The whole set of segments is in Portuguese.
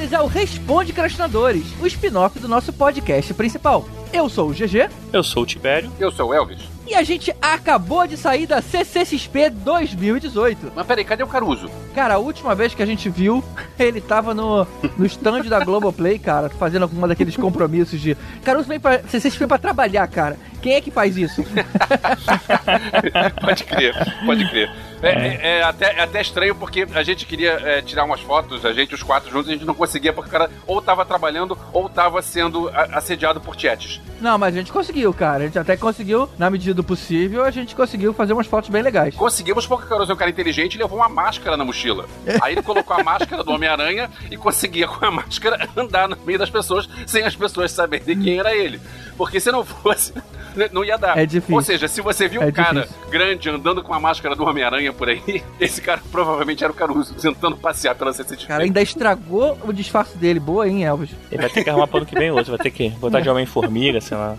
E senhores, ao Responde Crastinadores, o spin-off do nosso podcast principal. Eu sou o GG. Eu sou o Tibério. Eu sou o Elvis. E a gente acabou de sair da CCXP 2018. Mas peraí, cadê o Caruso? Cara, a última vez que a gente viu, ele tava no, no stand da Globoplay, cara, fazendo alguma daqueles compromissos de. Caruso vem pra CCXP pra trabalhar, cara. Quem é que faz isso? pode crer, pode crer. É, é, é, até, é até estranho porque a gente queria é, tirar umas fotos, a gente, os quatro juntos, a gente não conseguia porque o cara ou tava trabalhando ou tava sendo assediado por chats. Não, mas a gente conseguiu, cara. A gente até conseguiu, na medida do possível, a gente conseguiu fazer umas fotos bem legais. Conseguimos porque o Caruso é um cara inteligente e levou uma máscara na mochila. Aí ele colocou a máscara do Homem-Aranha e conseguia com a máscara andar no meio das pessoas sem as pessoas saberem quem era ele. Porque se não fosse, não ia dar. É difícil. Ou seja, se você viu é um cara difícil. grande andando com a máscara do Homem-Aranha por aí, esse cara provavelmente era o Caruso, tentando passear pela CCXP. Cara, ainda estragou o disfarce dele. Boa, hein, Elvis? Ele vai ter que arrumar pro ano que vem outro, vai ter que botar de Homem-Formiga, sei lá.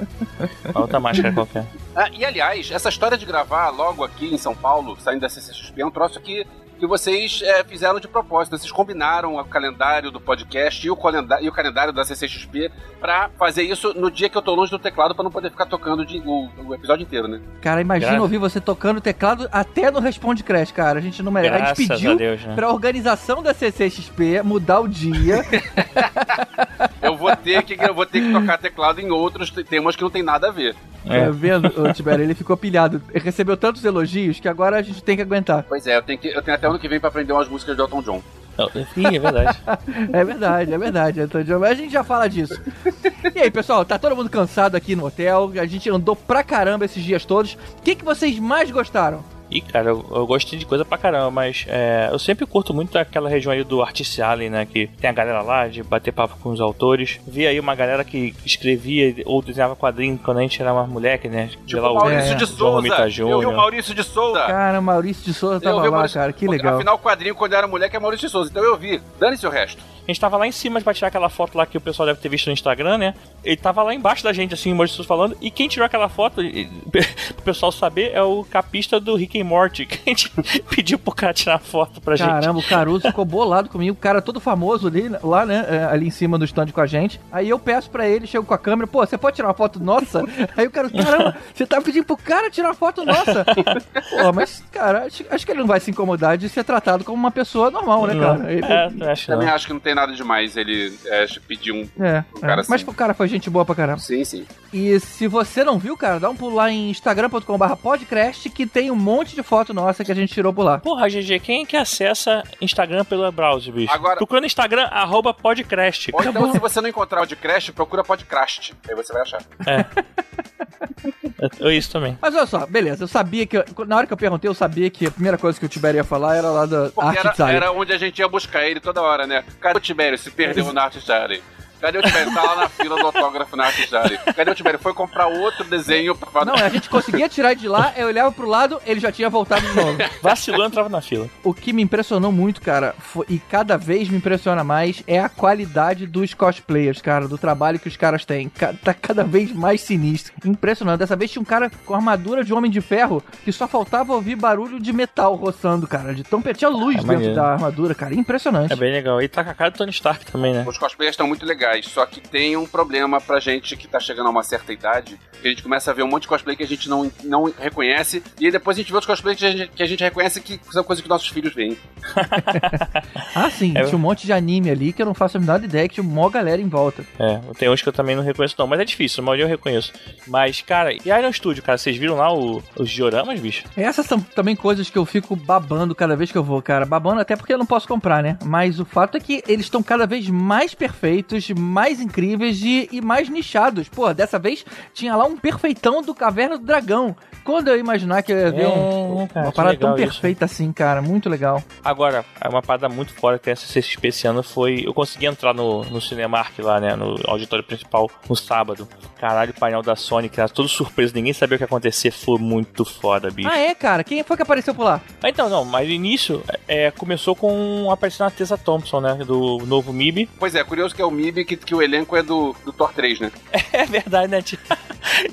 Uma outra máscara qualquer. Ah, e aliás, essa história de gravar logo aqui em São Paulo, saindo da CCXP, é um troço que que vocês é, fizeram de propósito. Vocês combinaram o calendário do podcast e o, calendário, e o calendário da CCXP pra fazer isso no dia que eu tô longe do teclado pra não poder ficar tocando de, o, o, episódio inteiro, né? Cara, imagina Graças. ouvir você tocando teclado até no Responde Crash, cara. A gente não merece. Graças a gente pediu a Deus, né? pra organização da CCXP mudar o dia. eu vou ter que eu vou ter que tocar teclado em outros temas que não tem nada a ver. É. Tá vendo, o Tibério? Ele ficou pilhado. Ele recebeu tantos elogios que agora a gente tem que aguentar. Pois é, eu tenho, que, eu tenho até ano que vem pra aprender umas músicas de Elton John. Ih, é verdade. é verdade, é verdade, Elton John. Mas a gente já fala disso. E aí, pessoal, tá todo mundo cansado aqui no hotel. A gente andou pra caramba esses dias todos. O que, que vocês mais gostaram? Ih, cara, eu, eu gostei de coisa pra caramba, mas é, eu sempre curto muito aquela região aí do Artist Alley, né? Que tem a galera lá de bater papo com os autores. Vi aí uma galera que escrevia ou desenhava quadrinho quando a gente era mais moleque, né? Tipo o Maurício é, de Souza. Eu vi o Maurício de Souza. Cara, Maurício de Souza tava lá, Maurício... cara. Que legal. Afinal, o quadrinho quando eu era moleque é Maurício de Souza. Então eu vi. Dane-se o resto. A gente tava lá em cima pra tirar aquela foto lá que o pessoal deve ter visto no Instagram, né? Ele tava lá embaixo da gente, assim, o Maurício falando. E quem tirou aquela foto, pro pessoal saber, é o capista do Rick and Morty, que a gente pediu pro cara tirar foto pra Caramba, gente. Caramba, o Caruso ficou bolado comigo. O cara todo famoso ali, lá, né? Ali em cima do stand com a gente. Aí eu peço pra ele, chego com a câmera, pô, você pode tirar uma foto nossa? Aí o cara, caramba, você tá pedindo pro cara tirar uma foto nossa? pô, mas, cara, acho, acho, que ele não vai se incomodar de ser tratado como uma pessoa normal, né, cara? Ele... É, acho Também não. acho que não tem nada demais ele é, pedir um, é, um cara é. Mas assim. o cara foi gente boa pra caramba. Sim, sim. E se você não viu, cara, dá um pulo lá em instagram.com.br podcast que tem um monte de foto nossa que a gente tirou por lá. Porra, GG, quem é que acessa Instagram pelo browser, bicho? Agora- Procura no Instagram, arroba podcast. Ou então, se você não encontrar o Podcrash, procura Podcrast. Aí você vai achar. É. É isso também. Mas olha só, beleza, eu sabia que. eu- na hora que eu perguntei, eu sabia que a primeira coisa que o Tibério ia falar era lá da Porque Art era, era onde a gente ia buscar ele toda hora, né? Cadê o Tibério? Se perdeu na Art. Cadê o Tibério? Tá lá na fila do autógrafo na Art Alley. Cadê o Tibério? Foi comprar outro desenho pra Não, a gente conseguia tirar de lá, eu olhava pro lado, ele já tinha voltado de novo. Vacilou, entrava na fila. O que me impressionou muito, cara, foi- e cada vez me impressiona mais, é a qualidade dos cosplayers, cara, do trabalho que os caras têm. Ca- Tá cada vez mais sinistro. Impressionante. Dessa vez tinha um cara com armadura de Homem de Ferro que só faltava ouvir barulho de metal roçando, cara. De tão Tinha luz É dentro maneiro. da armadura, cara. Impressionante. É bem legal. E tá com a cara do Tony Stark também, né? Os cosplayers estão muito legais, só que tem um problema pra gente que tá chegando a uma certa idade, que a gente começa a ver um monte de cosplay que a gente não, não reconhece, e aí depois a gente vê os cosplays que a gente, que a gente reconhece que são coisas que nossos filhos veem. Ah, sim. É. Tinha um monte de anime ali que eu não faço a menor ideia que tinha mó galera em volta. É, tem uns que eu também não reconheço, não. Mas é difícil, a maioria eu reconheço. Mas, cara, e Iron Studio, cara, vocês viram lá o- os dioramas, bicho? Essas são também coisas que eu fico babando cada vez que eu vou, cara. Babando até porque eu não posso comprar, né? Mas o fato é que eles estão cada vez mais perfeitos, mais incríveis e, mais nichados. Pô, dessa vez tinha lá um perfeitão do Caverna do Dragão. Quando eu imaginar que eu ia ver É, um- cara, uma parada tão legal isso. perfeita assim, cara. Muito legal. Agora, é uma parada muito fora que essa CCXP esse ano foi. Eu consegui entrar no, no Cinemark lá, né? No auditório principal no sábado. Caralho, o painel da Sony, que era todo surpreso, ninguém sabia o que ia acontecer. Foi muito foda, bicho. Ah, é, cara? Quem foi que apareceu por lá? Ah, Então, não, mas no início é, começou com aparecendo a Tessa Thompson, né? Do novo MIB. Pois é, curioso que é o MIB que, que o elenco é do, do Thor 3, né? É verdade, né? tia?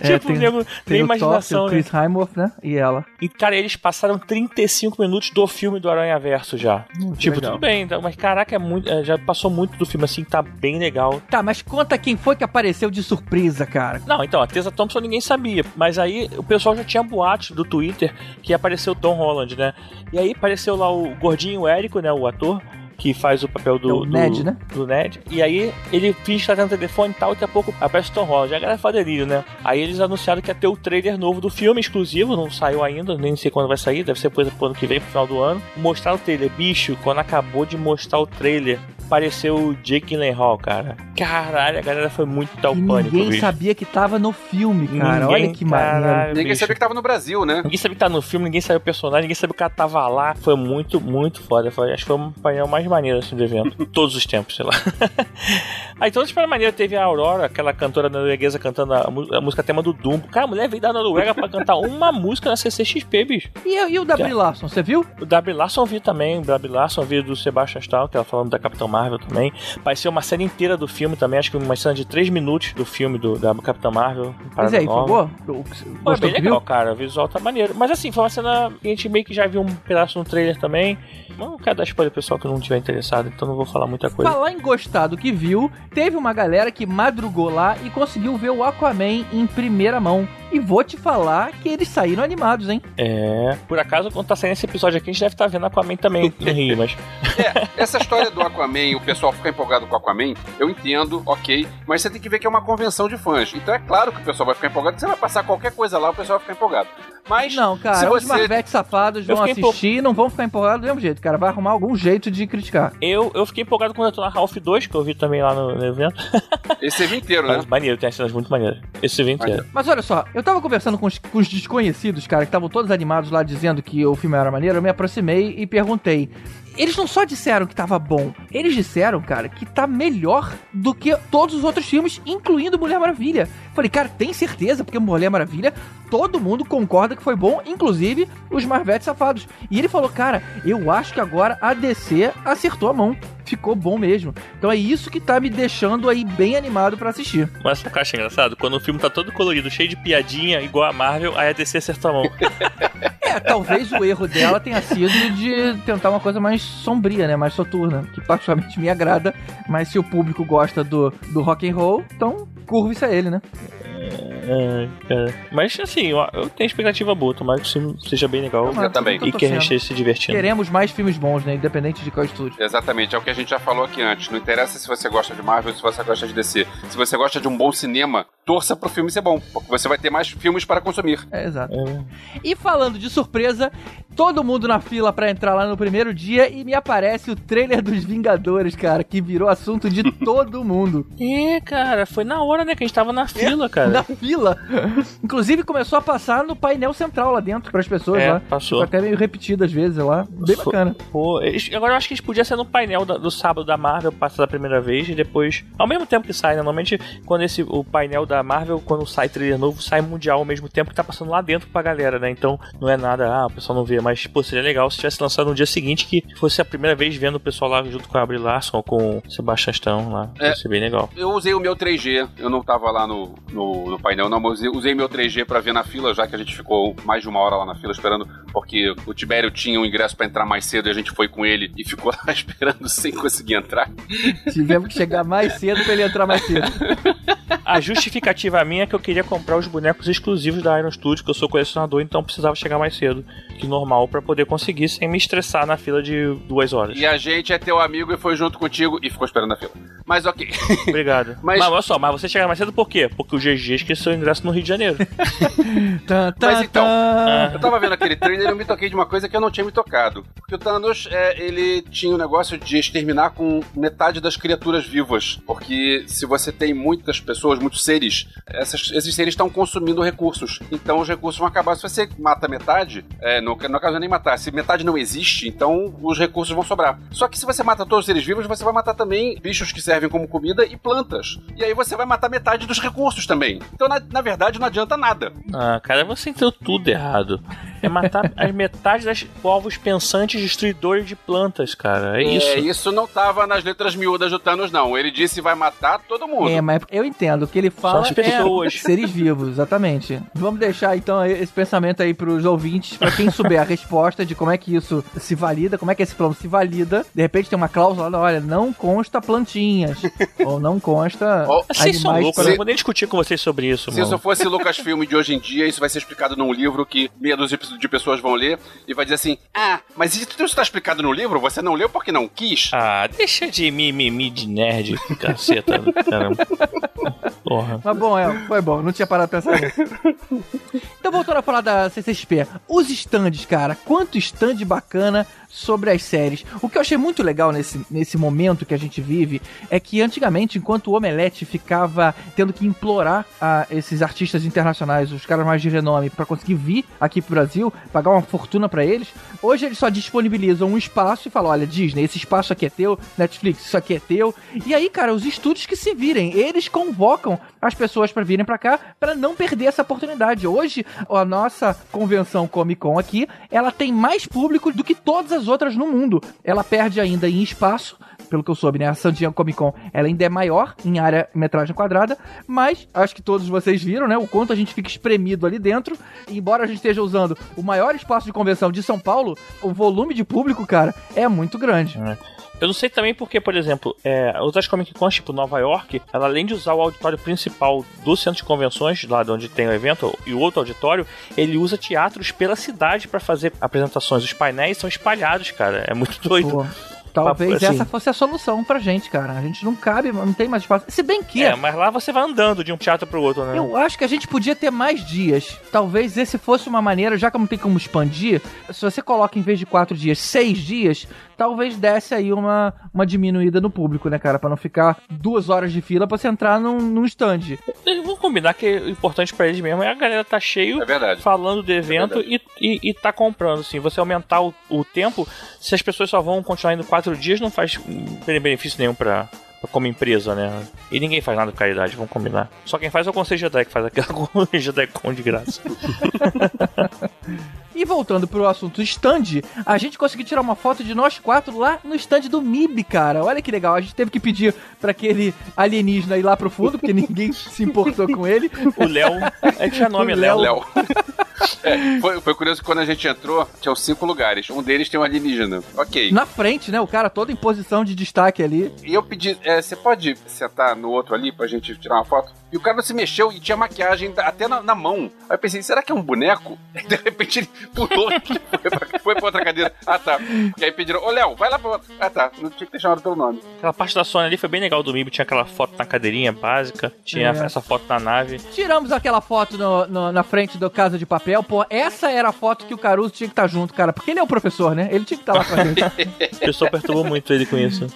É, tipo, nego, nem Tem tem imaginação, o né? Chris Hemsworth, né? E ela. E, cara, eles passaram 35 minutos do filme do Aranha Verso já. tipo, legal. tudo bem, tá, mas caraca, é muito, é, já passou muito do filme assim, tá bem legal. Tá, mas conta quem foi que apareceu de surpresa, cara. Não, então, a Tessa Thompson ninguém sabia. Mas aí o pessoal já tinha boatos do Twitter que apareceu o Tom Holland, né? E aí apareceu lá o gordinho Érico, né? O ator. Que faz o papel do, É o do- Ned, né? do Ned. E aí ele finge que tá telefone e tal, e daqui a pouco aparece o Tom Holland. A galera faz delírio, né? Aí eles anunciaram que ia ter o trailer novo do filme, exclusivo, não saiu ainda, nem sei quando vai sair, deve ser coisa pro ano que vem, pro final do ano. Mostraram o trailer. Bicho, quando acabou de mostrar o trailer, apareceu o Jake Gyllenhaal, cara. Caralho, a galera foi muito tal E pânico, ninguém bicho. sabia que tava no filme, cara. Ninguém, Olha que maneiro. caralho, Ninguém bicho. sabia que tava no Brasil, né? Ninguém sabia que tá no filme, ninguém sabia o personagem, ninguém sabia que o cara tava lá. Foi muito, muito foda. Foi, acho que foi um painel mais maneiro assim do evento. Todos os tempos, sei lá. Aí todos para maneiro teve a Aurora, aquela cantora norueguesa cantando a, a música tema do Dumbo. Cara, a mulher veio da Noruega pra cantar uma música na CCXP, bicho. E, e o Brie Larson, você viu? O W. Larson vi também, o W. Larson vi do Sebastian Stahl, que ela falando da Capitã Marvel também. Pareceu uma cena inteira do filme também, acho que uma cena de 3 minutos do filme do, da Capitã Marvel. Mas aí, nova. Pô, é Gostou bem que legal, viu? cara. O visual tá maneiro. Mas assim, foi uma cena que a gente meio que já viu um pedaço no trailer também. Mas não quero dar spoiler pessoal que não tiver interessado, então não vou falar muita coisa. Falar em gostar do que viu, teve uma galera que madrugou lá e conseguiu ver o Aquaman em primeira mão. E vou te falar que eles saíram animados, hein? É. Por acaso, quando tá saindo esse episódio aqui, a gente deve estar vendo Aquaman também no Rio, mas. É, essa história do Aquaman, o pessoal ficar empolgado com o Aquaman, eu entendo, ok, mas você tem que ver que é uma convenção de fãs. Então é claro que o pessoal vai ficar empolgado. Você vai passar qualquer coisa lá, o pessoal vai ficar empolgado. Mas Não, se cara, os você... Marvetes safados vão assistir e não vão ficar empolgados do mesmo jeito, cara. Vai arrumar algum jeito de criticar. Eu, eu fiquei empolgado quando eu tô na Half 2, que eu vi também lá no, no evento. Esse evento inteiro, né? Mas maneiro, tem as cenas muito maneiras. Esse evento inteiro. Mas olha só, eu tava conversando com os, com os desconhecidos, cara, que estavam todos animados lá dizendo que o filme era maneiro. Eu me aproximei e perguntei. Eles não só disseram que tava bom, eles disseram, cara, que tá melhor do que todos os outros filmes, incluindo Mulher Maravilha. Falei, cara, tem certeza? Porque Mulher Maravilha, todo mundo concorda que foi bom, inclusive os Marvetes safados. E ele falou, cara, eu acho que agora a DC acertou a mão. Ficou bom mesmo. Então é isso que tá me deixando aí bem animado pra assistir. Mas sabe o que eu acho engraçado? Quando o filme tá todo colorido, cheio de piadinha, igual a Marvel, aí a DC acertou a mão. É, talvez o erro dela tenha sido de tentar uma coisa mais sombria, né? Mais soturna, que particularmente me agrada. Mas se o público gosta do, do rock and roll, então curve-se a ele, né? É, cara. Mas assim, eu, eu tenho expectativa boa, tomara que o filme seja bem legal. Eu também. E que a gente esteja se divertindo. Queremos mais filmes bons, né? Independente de qual estúdio. Exatamente, é o que a gente já falou aqui antes. Não interessa se você gosta de Marvel, se você gosta de DC. Se você gosta de um bom cinema, torça pro filme ser bom, porque você vai ter mais filmes para consumir. É, exato. É. E falando de surpresa, todo mundo na fila pra entrar lá no primeiro dia e me aparece o trailer dos Vingadores, cara, que virou assunto de todo mundo. É, cara, foi na hora, né, que a gente tava na fila, cara. Na fila. Inclusive começou a passar no painel central lá dentro pras pessoas É, lá. passou. Ficou até meio repetido às vezes lá. Bem bacana. Pô, eles- agora eu acho que eles podiam ser no painel da- do sábado da Marvel, passa da primeira vez e depois. Ao mesmo tempo que sai, né? Normalmente, quando esse, o painel da Marvel, quando sai trailer novo, sai mundial ao mesmo tempo que tá passando lá dentro pra galera, né? Então não é nada, ah, o pessoal não vê, mas pô, seria legal se tivesse lançado no dia seguinte que fosse a primeira vez vendo o pessoal lá junto com a Brie Larson ou com o Sebastian Stan lá. É. Ia ser bem legal. Eu usei o meu 3G, eu não tava lá no, no, no painel, não, eu usei meu 3G pra ver na fila, já que a gente ficou mais de uma hora lá na fila esperando, porque o Tibério tinha um ingresso pra entrar mais cedo e a gente foi com ele e ficou lá esperando sem conseguir entrar. Tivemos que chegar mais cedo pra ele entrar mais cedo. A justificativa minha é que eu queria comprar os bonecos exclusivos da Iron Studio, que eu sou colecionador, então precisava chegar mais cedo que normal pra poder conseguir sem me estressar na fila de duas horas. E a gente é teu amigo e foi junto contigo e ficou esperando na fila. Mas ok. Obrigado. Mas- Mas... olha só, mas você chega mais cedo por quê? Porque o GG esqueceu o ingresso no Rio de Janeiro. Tan, tan, Mas então, tan. Eu tava vendo aquele trailer e eu me toquei de uma coisa que eu não tinha me tocado. Porque o Thanos, é, ele tinha o negócio de exterminar com metade das criaturas vivas. Porque se você tem muitas pessoas, muitos seres, essas- esses seres estão consumindo recursos. Então os recursos vão acabar. Se você mata metade, é, no, caso não é nem matar, se metade não existe, então os recursos vão sobrar. Só que se você mata todos os seres vivos, você vai matar também bichos que servem como comida e plantas. E aí você vai matar metade dos recursos também. Então, na, na verdade, não adianta nada. Ah, cara, você entendeu tudo errado. É matar a metade das povos pensantes destruidores de plantas, cara. É, É, isso. isso não tava nas letras miúdas do Thanos, não. Ele disse vai matar todo mundo. É, mas eu entendo. O que ele fala as pessoas. é seres vivos, exatamente. Vamos deixar então esse pensamento aí pros ouvintes, pra quem souber a resposta de como é que isso se valida, como é que esse plano se valida. De repente tem uma cláusula lá, olha, não consta plantinhas. ou não consta Ó, Vocês são loucos, eu se- não vou nem discutir com vocês sobre isso, Se mano. isso fosse Lucasfilm de hoje em dia, isso vai ser explicado num livro que meia dúzia de de pessoas vão ler e vai dizer assim: Ah, mas isso está explicado no livro? Você não leu porque não quis? Ah, deixa de mimimi de nerd, caceta, caramba. Porra. Mas bom, é, foi bom, não tinha parado pra pensar nisso. Então, voltando a falar da CCXP, os stands, cara, quanto stand bacana sobre as séries. O que eu achei muito legal nesse, nesse momento que a gente vive é que antigamente, enquanto o Omelete ficava tendo que implorar a esses artistas internacionais, os caras mais de renome, pra conseguir vir aqui pro Brasil, pagar uma fortuna pra eles, hoje eles só disponibilizam um espaço e falam: olha, Disney, esse espaço aqui é teu, Netflix, isso aqui é teu. E aí, cara, os estúdios que se virem, eles convocam as pessoas pra virem pra cá pra não perder essa oportunidade. Hoje, a nossa convenção Comic Con aqui, ela tem mais público do que todas as outras no mundo. Ela perde ainda em espaço, pelo que eu soube, né? A San Diego Comic Con, ela ainda é maior em área metragem quadrada, mas acho que todos vocês viram, né? O quanto a gente fica espremido ali dentro. Embora a gente esteja usando o maior espaço de convenção de São Paulo, o volume de público, cara, é muito grande. Eu não sei também porque, por exemplo, é, outras Comic Cons, tipo Nova York, ela além de usar o auditório principal do centro de convenções, lá de onde tem o evento, e o outro auditório, ele usa teatros pela cidade pra fazer apresentações. Os painéis são espalhados, cara. É muito doido. Pô, talvez Assim. essa fosse a solução pra gente, cara. A gente não cabe, não tem mais espaço. Se bem que. É, mas lá você vai andando de um teatro pro outro, né? Eu acho que a gente podia ter mais dias. Talvez esse fosse uma maneira, já que não tem como expandir, se você coloca em vez de quatro dias, seis dias, talvez desse aí uma, uma diminuída no público, né, cara? Pra não ficar duas horas de fila pra você entrar num, num stand. Vamos combinar que o importante pra eles mesmo é a galera tá cheio É falando do evento e, e, e tá comprando, assim. Você aumentar o, o tempo, se as pessoas só vão continuar indo quatro dias, não faz benefício nenhum pra, como empresa, né? E ninguém faz nada por caridade, vamos combinar. Só quem faz é o Conselho Jedi, que faz aquela Jedi Con de graça. E voltando pro assunto stand, a gente conseguiu tirar uma foto de nós quatro lá no stand do MIB, cara. Olha que legal. A gente teve que pedir pra aquele alienígena ir lá pro fundo, porque ninguém se importou com ele. O Léo, é que tinha nome, O é Léo. Léo. É, foi, foi curioso que quando a gente entrou, tinham cinco lugares. Um deles tem um alienígena. Ok. Na frente, né? O cara todo em posição de destaque ali. E eu pedi, é, você pode sentar no outro ali pra gente tirar uma foto? E o cara não se mexeu e tinha maquiagem até na, na mão. Aí eu pensei, será que é um boneco? E de repente ele pulou e foi pra, foi pra outra cadeira. Ah, tá. E aí pediram, ô Léo, vai lá pra outra. Ah, tá. Não tinha que ter chamado pelo nome. Aquela parte da Sony ali foi bem legal do MIB, tinha aquela foto na cadeirinha básica, tinha É. essa foto na nave. Tiramos aquela foto no- no- na frente do Casa de Papel. Pô, essa era a foto que o Caruso tinha que estar junto, cara. Porque ele é o professor, né? Ele tinha que estar lá com a gente. O pessoal perturbou muito ele com isso.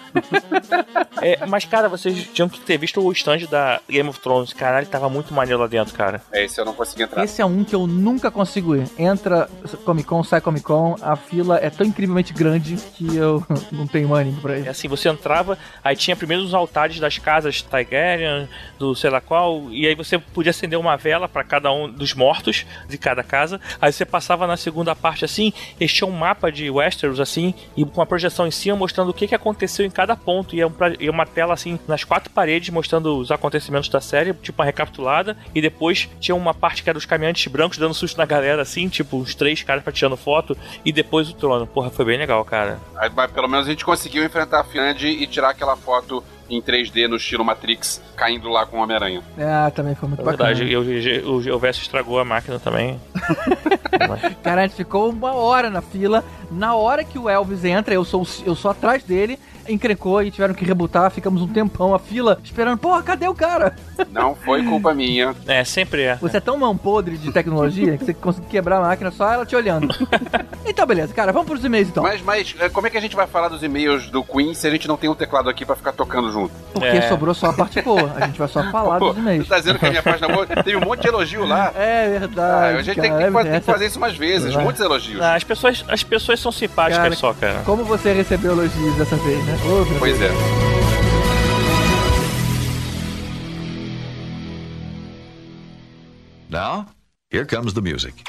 É, mas, cara, vocês tinham que ter visto o stand da Game of Thrones. Caralho, tava muito maneiro lá dentro, cara. É, esse eu não consegui entrar. Esse é um que eu nunca consigo ir. Entra Comic Con, sai Comic Con, a fila é tão incrivelmente grande que eu não tenho ânimo pra É ir. assim, você entrava, aí tinha primeiro os altares das casas Targaryen, do sei lá qual, e aí você podia acender uma vela pra cada um dos mortos de cada casa. Aí você passava na segunda parte assim, eles tinham um mapa de Westeros assim, e com uma projeção em cima mostrando o que, que aconteceu em cada ponto. E é um e uma tela assim nas quatro paredes mostrando os acontecimentos da série, tipo uma recapitulada, e depois tinha uma parte que era os caminhantes brancos dando susto na galera assim, tipo uns três caras tirando foto, e depois o trono. Porra, foi bem legal, cara. Aí, mas pelo menos a gente conseguiu enfrentar a Finlândia e tirar aquela foto em 3D no estilo Matrix, caindo lá com o Homem-Aranha. Ah, também foi muito É bacana. verdade, eu, o Geovest estragou a máquina também. Cara, a gente ficou uma hora na fila. Na hora que o Elvis entra, eu sou, eu sou atrás dele, encrencou e tiveram que rebutar. Ficamos um tempão a fila esperando. Porra, cadê o cara? Não foi culpa minha. É, sempre é. Você é tão mão podre de tecnologia que você conseguiu quebrar a máquina só ela te olhando. então, beleza, cara, vamos pros e-mails então. Mas, mas é, como é que a gente vai falar dos e-mails do Queen se a gente não tem um teclado aqui pra ficar tocando junto? Porque É. sobrou só a parte boa. A gente vai só falar Pô, dos e-mails. você tá dizendo que a minha página boa tem um monte de elogio lá. É Ah, verdade. a gente cara, tem, que, é fa- tem que fazer isso umas vezes, muitos elogios. Ah, as, pessoas, as pessoas são simpáticas Cara, só, cara. Como você recebeu elogios dessa vez, né? Pois é. Now, here comes the music.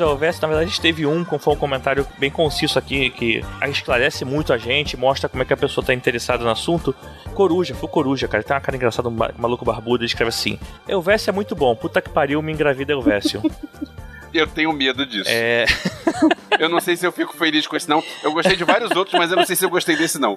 Elogios ao na verdade, a gente teve um, com foi um comentário bem conciso aqui, que esclarece muito a gente, mostra como é que a pessoa tá interessada no assunto. Coruja, foi Coruja, cara. Ele tem uma cara engraçada, um maluco barbudo, ele escreve assim: Elvésio é muito bom, puta que pariu, me engravida Elvésio. Eu tenho medo disso. É. eu não sei se eu fico feliz com esse não. Eu gostei de vários outros, mas eu não sei se eu gostei desse não.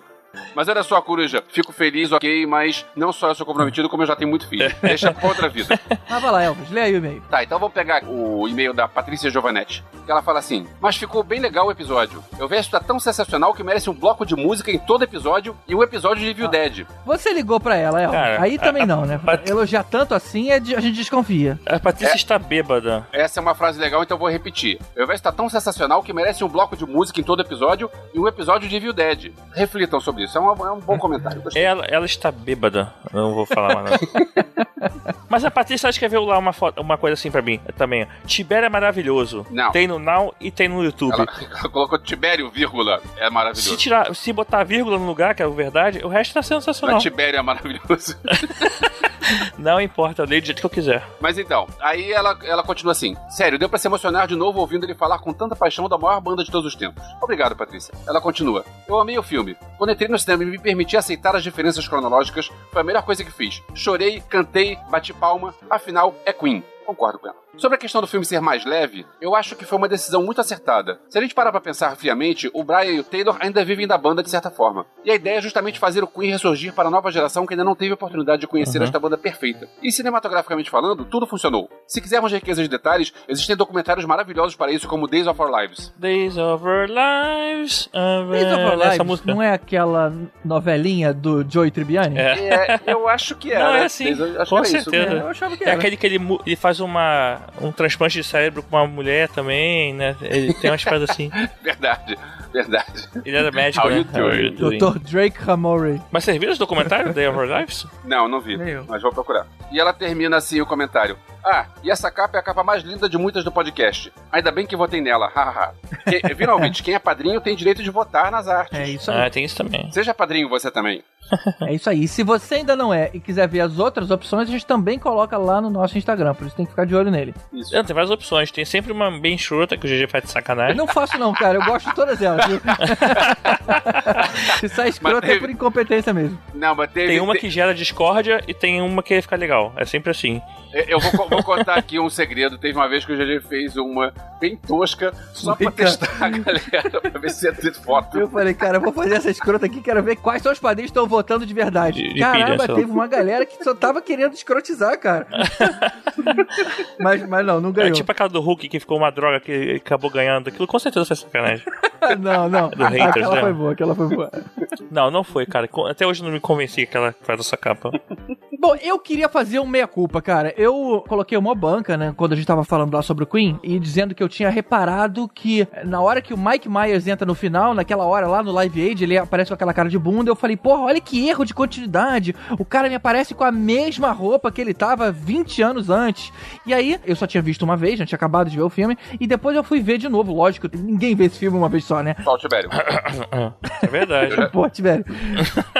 Mas olha só, Coruja, fico feliz, ok, mas não só eu sou comprometido, como eu já tenho muito filho. Deixa pra outra vida. Ah, vai lá, Elvis, lê aí o e-mail. Tá, então vamos pegar o e-mail da Patrícia Giovanetti. Ela fala assim: Mas ficou bem legal o episódio. Eu vejo tá tão sensacional que merece um bloco de música em todo episódio e um episódio de Evil ah. Dead. Você ligou pra ela, Elvis. Cara, aí também a, não, né? Pat... Elogiar tanto assim, é de, a gente desconfia. A Patrícia é, está bêbada. Essa é uma frase legal, então eu vou repetir. Eu vejo tá tão sensacional que merece um bloco de música em todo episódio e um episódio de Evil Dead. Reflitam sobre isso, é, uma, é um bom comentário. Ela, ela está bêbada. Não vou falar mais nada. Mas a Patrícia escreveu lá uma, foto, uma coisa assim pra mim também. Tibério é maravilhoso. Não. Tem no Now e tem no YouTube. Ela, ela colocou Tibério, vírgula. É maravilhoso. Se, tirar, se botar vírgula no lugar, que é verdade, o resto tá sensacional. Tibério é maravilhoso. Não importa, eu leio do jeito que eu quiser. Mas então, aí ela, ela continua assim: Sério, deu pra se emocionar de novo ouvindo ele falar com tanta paixão da maior banda de todos os tempos. Obrigado, Patrícia. Ela continua: Eu amei o filme. Quando entrei no cinema e me permiti aceitar as diferenças cronológicas, foi a melhor coisa que fiz. Chorei, cantei, bati palma, afinal é Queen. Concordo com ela. Sobre a questão do filme ser mais leve, eu acho que foi uma decisão muito acertada. Se a gente parar pra pensar friamente, o Brian e o Taylor ainda vivem da banda de certa forma. E a ideia é justamente fazer o Queen ressurgir para a nova geração que ainda não teve a oportunidade de conhecer uhum. esta banda perfeita. E cinematograficamente falando, tudo funcionou. Se quisermos riqueza de detalhes, existem documentários maravilhosos para isso, como Days of Our Lives. Days of Our Lives. Uh, Days of Our Lives música. não é aquela novelinha do Joey Tribbiani? É. é eu acho que é. Não, é assim. Com certeza. É, eu achava que é era. É aquele que ele, ele faz uma um transplante de cérebro com uma mulher também, né? Ele tem umas coisas assim. verdade, verdade. Ele era médico, né? Dr. Drake Hamori. Mas vocês viram esse documentário, Day of Our Lives? Não, não vi, mas vou procurar. E ela termina assim o comentário. Ah, e essa capa é a capa mais linda de muitas do podcast. Ainda bem que votei nela, hahaha. Finalmente, quem é padrinho tem direito de votar nas artes. É isso aí. Ah, tem isso também. Seja padrinho você também. é isso aí. E se você ainda não é e quiser ver as outras opções, a gente também coloca lá no nosso Instagram, por isso tem que ficar de olho nele. Isso. Não, tem várias opções. Tem sempre uma bem churota que o GG faz de sacanagem. Eu não faço não, cara. Eu gosto de todas elas. se sai escrota teve... é por incompetência mesmo. Não, mas teve... Tem uma que gera discórdia e tem uma que fica legal. É sempre assim. Eu vou, vou, contar aqui um segredo. Teve uma vez que o GG fez uma bem tosca só pra testar a galera, pra ver se ia ter foto. Eu falei, cara, eu vou fazer essa escrota aqui, quero ver quais são os padrinhos que estão votando de verdade. De, de Caramba, pilha, teve uma galera que só tava querendo escrotizar, cara. mas, mas não, não ganhou. É tipo aquela do Hulk que ficou uma droga que acabou ganhando. Aquilo com certeza foi sacanagem. não, não. Do haters, aquela né? foi boa, aquela foi boa. Não, não foi, cara. Até hoje não me convenci que ela faz essa capa. Bom, eu queria fazer um meia-culpa, cara. Eu coloquei uma banca, né, quando a gente tava falando lá sobre o Queen, e dizendo que eu tinha reparado que na hora que o Mike Myers entra no final, naquela hora lá no Live Aid, ele aparece com aquela cara de bunda, eu falei, porra, olha que erro de continuidade. O cara me aparece com a mesma roupa que ele tava 20 anos antes. E aí, eu só tinha visto uma vez, já tinha acabado de ver o filme, e depois eu fui ver de novo, lógico, ninguém vê esse filme uma vez só, né? Só o Tibério. É verdade. Pô, Tibério.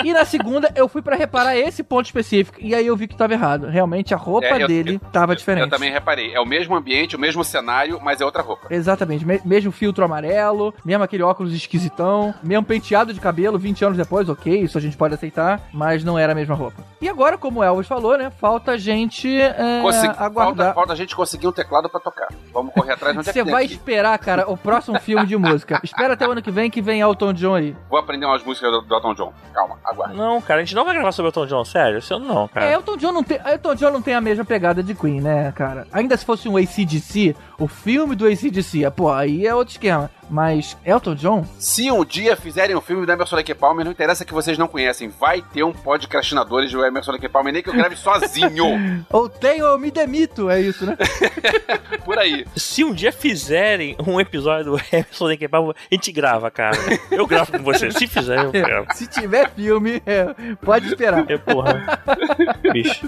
E na segunda, eu fui para reparar esse ponto específico, e aí eu vi que tava errado. Realmente, a roupa é, eu, dele eu, tava diferente. Eu também reparei. É o mesmo ambiente, o mesmo cenário, mas é outra roupa. Exatamente. Me mesmo filtro amarelo, mesmo aquele óculos esquisitão, mesmo penteado de cabelo 20 anos depois, ok, isso a gente pode aceitar, mas não era a mesma roupa. E agora, como o Elvis falou, né, falta a gente é, aguardar. Falta, falta, a gente conseguir um teclado para tocar. Vamos correr atrás onde Você é vai aqui. esperar, cara, o próximo filme de música. Espera até o ano que vem que vem Elton John aí. Vou aprender umas músicas do, do Elton John. Calma, aguarda. Não, cara, a gente não vai gravar sobre Elton John, sério. Isso não, cara. É, Elton John não tem, Elton John não tem a mesma pegada de Queen, né, cara? Ainda se fosse um ACDC, o filme do ACDC, pô, aí é outro esquema. Mas Elton John? Se um dia fizerem um filme do Emerson Lake Palmer, não interessa que vocês não conhecem, vai ter um podcastinadores do Emerson Lake Palmer, nem que eu grave sozinho. ou tem ou me demito, é isso, né? Por aí. Se um dia fizerem um episódio do Emerson Lake Palmer, a gente grava, cara. Eu gravo com você. Se fizer, eu gravo. Se tiver filme, é, pode esperar. É, porra. Bicho.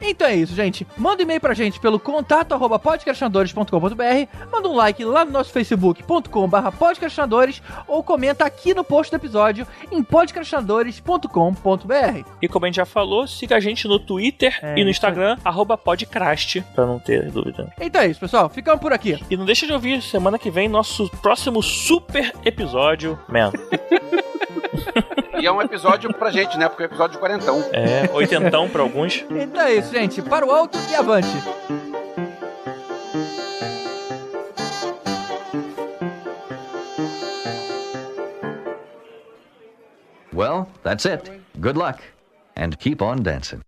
Então é isso, gente. Manda um e-mail pra gente pelo contato arroba podcastinadores.com.br, manda um like lá no nosso facebook.com barra podcastinadores ou comenta aqui no post do episódio em podcastinadores.com.br. E como a gente já falou, siga a gente no Twitter É, e no Instagram, arroba podcrast, pra não ter dúvida. Então é isso, pessoal. Ficamos por aqui. E não deixa de ouvir semana que vem nosso próximo super episódio, man. E é um episódio pra gente, né? Porque é um episódio de quarentão. É, oitentão pra alguns. Então é isso, gente. Para o alto e avante. Well, that's it. Good luck. And keep on dancing.